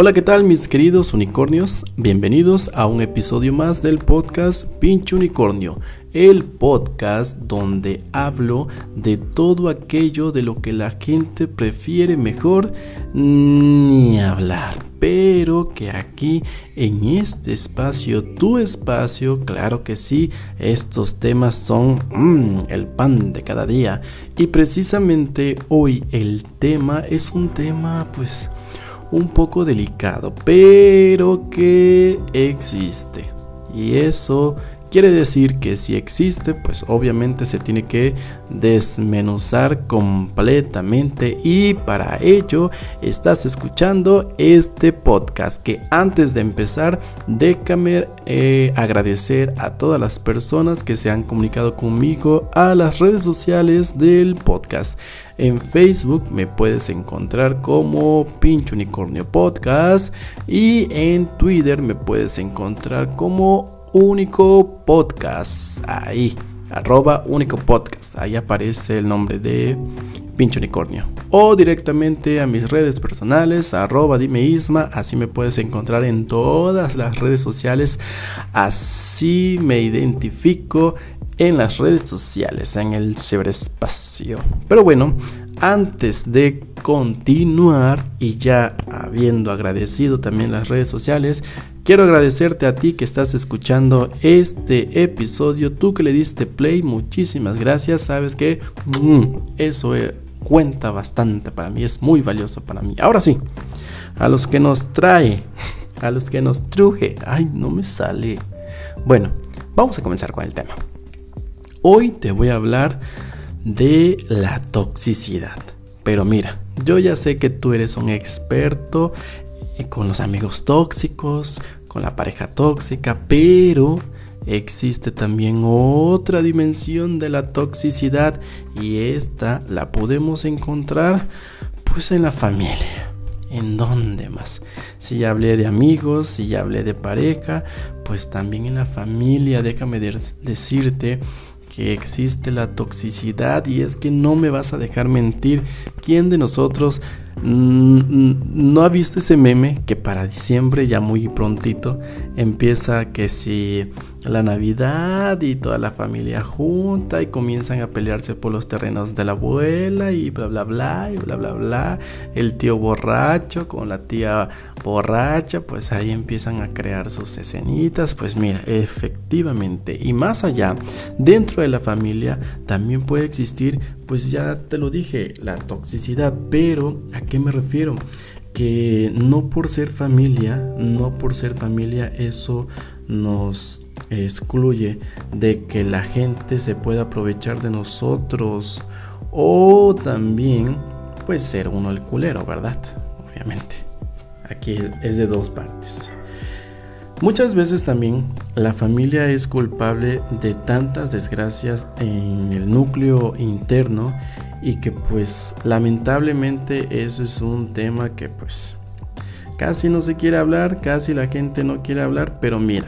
Hola, ¿qué tal mis queridos unicornios? Bienvenidos a un episodio más del podcast Pinche Unicornio, el podcast donde hablo de todo aquello de lo que la gente prefiere mejor ni hablar. Pero que aquí en este espacio, tu espacio, claro que sí, estos temas son mm, el pan de cada día. Y precisamente hoy el tema es un tema pues un poco delicado, pero que existe. Y eso Quiere decir que si existe, pues obviamente se tiene que desmenuzar completamente y para ello estás escuchando este podcast que antes de empezar déjame eh, agradecer a todas las personas que se han comunicado conmigo a las redes sociales del podcast. En Facebook me puedes encontrar como Pincho Unicornio Podcast y en Twitter me puedes encontrar como único podcast. Ahí, arroba único podcast. Ahí aparece el nombre de Pincho Unicornio. O directamente a mis redes personales, arroba dime Isma. Así me puedes encontrar en todas las redes sociales. Así me identifico en las redes sociales, en el ciberespacio. Pero bueno, antes de continuar y ya habiendo agradecido también las redes sociales, quiero agradecerte a ti que estás escuchando este episodio, tú que le diste play, muchísimas gracias, sabes que mm, eso eh, cuenta bastante para mí, es muy valioso para mí. Ahora sí, a los que nos trae, a los que nos truje, ay, no me sale. Bueno, vamos a comenzar con el tema. Hoy te voy a hablar de la toxicidad. Pero mira, yo ya sé que tú eres un experto con los amigos tóxicos, la pareja tóxica, pero existe también otra dimensión de la toxicidad y esta la podemos encontrar pues en la familia. ¿En dónde más? Si ya hablé de amigos, si ya hablé de pareja, pues también en la familia, déjame decirte que existe la toxicidad y es que no me vas a dejar mentir. ¿Quién de nosotros no ha visto ese meme que para diciembre ya muy prontito empieza que si la Navidad y toda la familia junta y comienzan a pelearse por los terrenos de la abuela y bla bla bla y bla bla bla. El tío borracho con la tía borracha, pues ahí empiezan a crear sus escenitas. Pues mira, efectivamente, y más allá, dentro de la familia también puede existir, pues ya te lo dije, la toxicidad. Pero, ¿a qué me refiero? que no por ser familia, no por ser familia, eso nos excluye de que la gente se pueda aprovechar de nosotros o también pues ser uno el culero, ¿verdad? Obviamente. Aquí es de dos partes. Muchas veces también la familia es culpable de tantas desgracias en el núcleo interno y que pues lamentablemente eso es un tema que pues casi no se quiere hablar, casi la gente no quiere hablar, pero mira,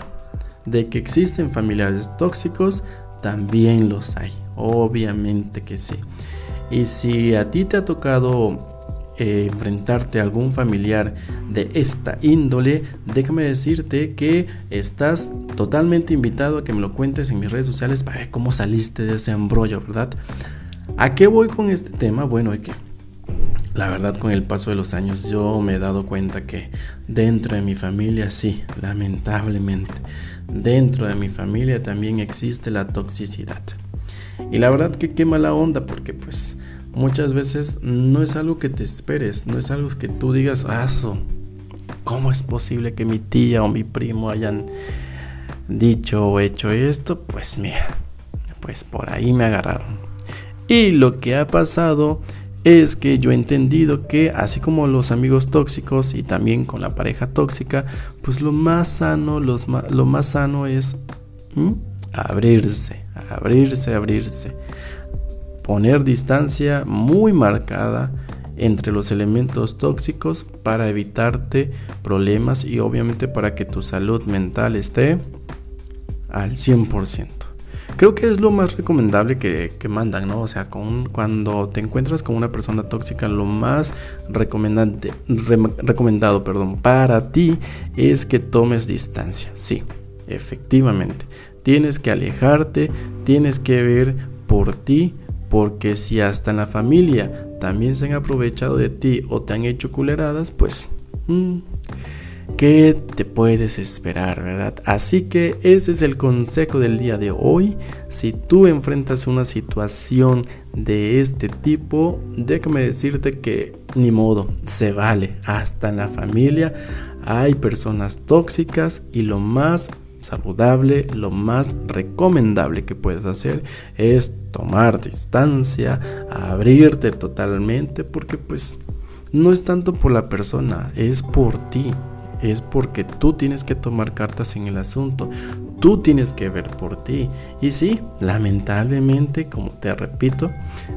de que existen familiares tóxicos, también los hay, obviamente que sí. Y si a ti te ha tocado eh, enfrentarte a algún familiar de esta índole, déjame decirte que estás totalmente invitado a que me lo cuentes en mis redes sociales para ver cómo saliste de ese embrollo, ¿verdad? ¿A qué voy con este tema? Bueno, es que la verdad con el paso de los años yo me he dado cuenta que dentro de mi familia sí, lamentablemente, dentro de mi familia también existe la toxicidad. Y la verdad que qué mala onda porque pues muchas veces no es algo que te esperes, no es algo que tú digas, aso, ¿cómo es posible que mi tía o mi primo hayan dicho o hecho esto? Pues mira, pues por ahí me agarraron. Y lo que ha pasado es que yo he entendido que así como los amigos tóxicos y también con la pareja tóxica, pues lo más sano, lo más sano es abrirse, abrirse, abrirse. Poner distancia muy marcada entre los elementos tóxicos para evitarte problemas y obviamente para que tu salud mental esté al 100%. creo que es lo más recomendable que, mandan, ¿no? O sea, cuando te encuentras con una persona tóxica, lo más recomendante, recomendado perdón, para ti es que tomes distancia. Sí, efectivamente. Tienes que alejarte, tienes que ver por ti, porque si hasta en la familia también se han aprovechado de ti o te han hecho culeradas, pues... Mm, ¿Qué te puedes esperar, verdad? Así que ese es el consejo del día de hoy. Si tú enfrentas una situación de este tipo, déjame decirte que ni modo, se vale. Hasta en la familia hay personas tóxicas y lo más saludable, lo más recomendable que puedes hacer es tomar distancia, abrirte totalmente, porque pues no es tanto por la persona, es por ti es porque tú tienes que tomar cartas en el asunto, tú tienes que ver por ti. Y sí, lamentablemente, como te repito,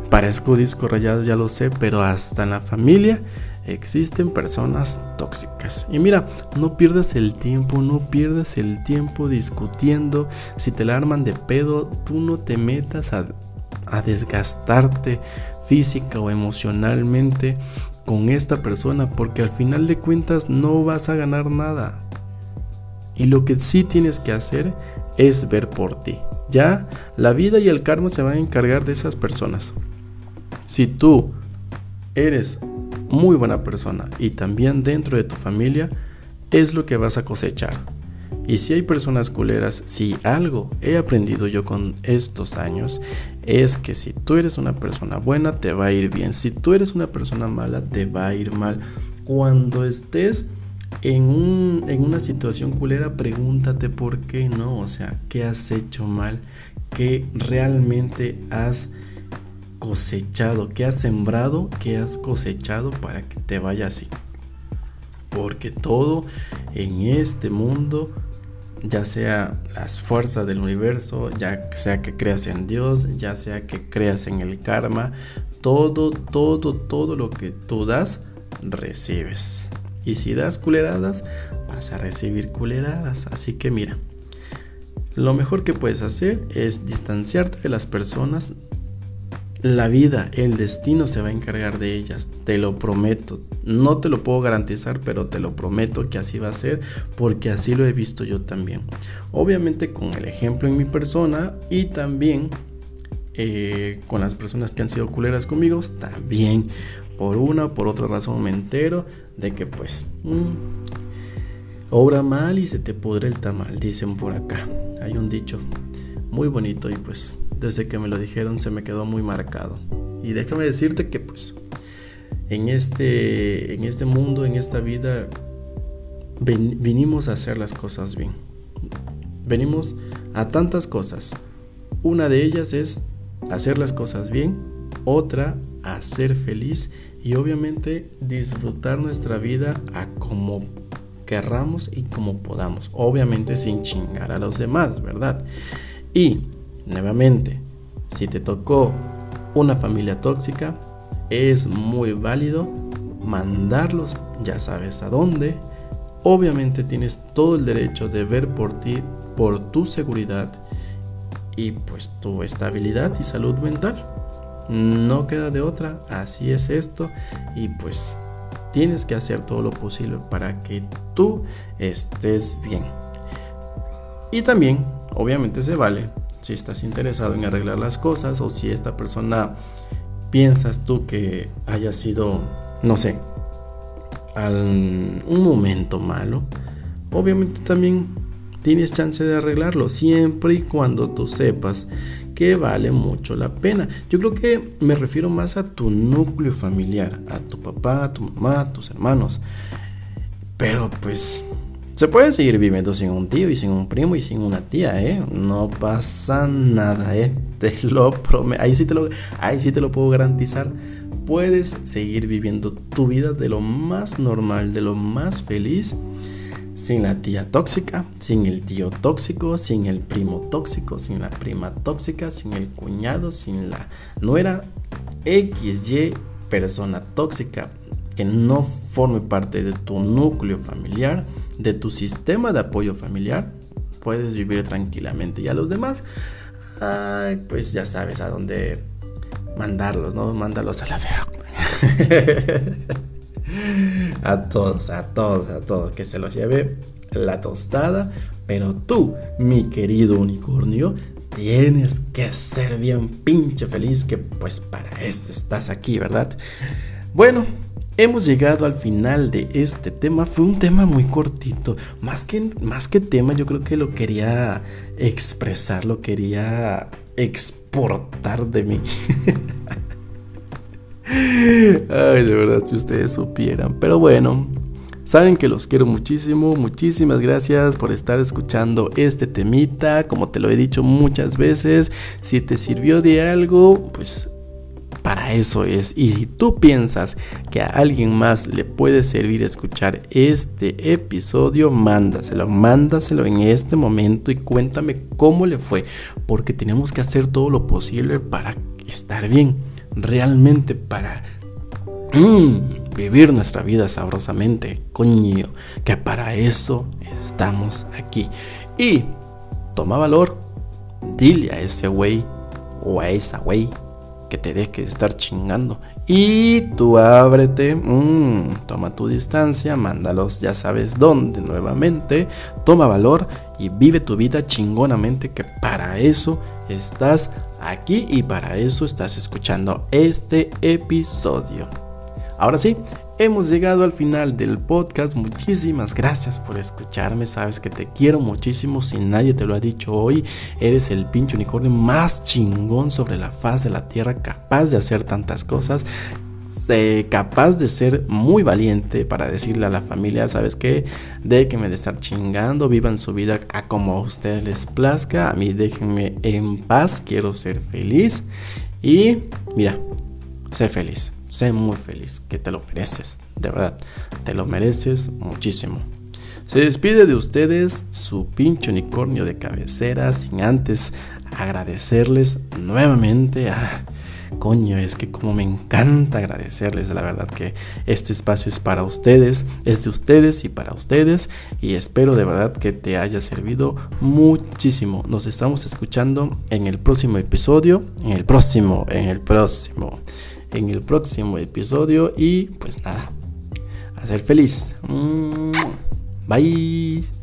parezco disco rayado, ya lo sé, pero hasta en la familia existen personas tóxicas. Y mira, no pierdas el tiempo, no pierdas el tiempo discutiendo. Si te la arman de pedo, tú no te metas a, a desgastarte física o emocionalmente con esta persona porque al final de cuentas no vas a ganar nada. Y lo que sí tienes que hacer es ver por ti. Ya la vida y el karma se van a encargar de esas personas. Si tú eres muy buena persona y también dentro de tu familia, es lo que vas a cosechar. Y si hay personas culeras, si algo he aprendido yo con estos años, es que si tú eres una persona buena, te va a ir bien. Si tú eres una persona mala, te va a ir mal. Cuando estés en, un, en una situación culera, pregúntate por qué no. O sea, ¿qué has hecho mal? ¿Qué realmente has cosechado? ¿Qué has sembrado? ¿Qué has cosechado para que te vaya así? Porque todo en este mundo ya sea las fuerzas del universo, ya sea que creas en Dios, ya sea que creas en el karma, todo, todo, todo lo que tú das, recibes. Y si das culeradas, vas a recibir culeradas. Así que mira, lo mejor que puedes hacer es distanciarte de las personas la vida, el destino se va a encargar de ellas, te lo prometo. No te lo puedo garantizar, pero te lo prometo que así va a ser, porque así lo he visto yo también. Obviamente con el ejemplo en mi persona y también eh, con las personas que han sido culeras conmigo, también por una o por otra razón me entero de que pues mm, obra mal y se te pudre el tamal, dicen por acá. Hay un dicho muy bonito y pues desde que me lo dijeron se me quedó muy marcado. Y déjame decirte que pues en este, en este mundo, en esta vida, vinimos a hacer las cosas bien. Venimos a tantas cosas. Una de ellas es hacer las cosas bien, otra a ser feliz y obviamente disfrutar nuestra vida a como querramos y como podamos. Obviamente sin chingar a los demás, ¿verdad? Y Nuevamente, si te tocó una familia tóxica, es muy válido mandarlos, ya sabes a dónde. Obviamente tienes todo el derecho de ver por ti, por tu seguridad y pues tu estabilidad y salud mental. No queda de otra, así es esto y pues tienes que hacer todo lo posible para que tú estés bien. Y también, obviamente se vale si estás interesado en arreglar las cosas o si esta persona piensas tú que haya sido, no sé, un momento malo, obviamente también tienes chance de arreglarlo siempre y cuando tú sepas que vale mucho la pena. Yo creo que me refiero más a tu núcleo familiar, a tu papá, a tu mamá, a tus hermanos. Pero pues se puede seguir viviendo sin un tío y sin un primo y sin una tía, ¿eh? No pasa nada, ¿eh? Te lo prometo. Ahí sí te lo, ahí sí te lo puedo garantizar. Puedes seguir viviendo tu vida de lo más normal, de lo más feliz, sin la tía tóxica, sin el tío tóxico, sin el primo tóxico, sin la prima tóxica, sin el cuñado, sin la nuera XY persona tóxica que no forme parte de tu núcleo familiar de tu sistema de apoyo familiar, puedes vivir tranquilamente. Y a los demás, pues ya sabes a dónde mandarlos, ¿no? Mándalos a la verga. a todos, a todos, a todos, que se los lleve la tostada. Pero tú, mi querido unicornio, tienes que ser bien pinche feliz, que pues para eso estás aquí, ¿verdad? Bueno, hemos llegado al final de este tema. Fue un tema muy cortito. Más que, más que tema, yo creo que lo quería expresar, lo quería exportar de mí. Ay, de verdad, si ustedes supieran. Pero bueno, Saben que los quiero muchísimo, muchísimas gracias por estar escuchando este temita, como te lo he dicho muchas veces, si te sirvió de algo, pues para eso es. Y si tú piensas que a alguien más le puede servir escuchar este episodio, mándaselo, mándaselo en este momento y cuéntame cómo le fue, porque tenemos que hacer todo lo posible para estar bien, realmente para Mm, vivir nuestra vida sabrosamente, coño, que para eso estamos aquí. Y toma valor, dile a ese güey o a esa güey que te deje de estar chingando. Y tú ábrete, mm, toma tu distancia, mándalos ya sabes dónde nuevamente, toma valor y vive tu vida chingonamente que para eso estás aquí y para eso estás escuchando este episodio. Ahora sí, hemos llegado al final del podcast. Muchísimas gracias por escucharme. Sabes que te quiero muchísimo. Si nadie te lo ha dicho hoy, eres el pinche unicornio más chingón sobre la faz de la tierra, capaz de hacer tantas cosas. capaz de ser muy valiente para decirle a la familia, ¿sabes qué? Déjenme de estar chingando, vivan su vida a como a ustedes les plazca, a mí déjenme en paz, quiero ser feliz y mira, sé feliz. Sé muy feliz, que te lo mereces, de verdad, te lo mereces muchísimo. Se despide de ustedes su pinche unicornio de cabecera sin antes agradecerles nuevamente. Ah, coño, es que como me encanta agradecerles, la verdad que este espacio es para ustedes, es de ustedes y para ustedes y espero de verdad que te haya servido muchísimo. Nos estamos escuchando en el próximo episodio, en el próximo, en el próximo en el próximo episodio y pues nada, a ser feliz. Mm, bye.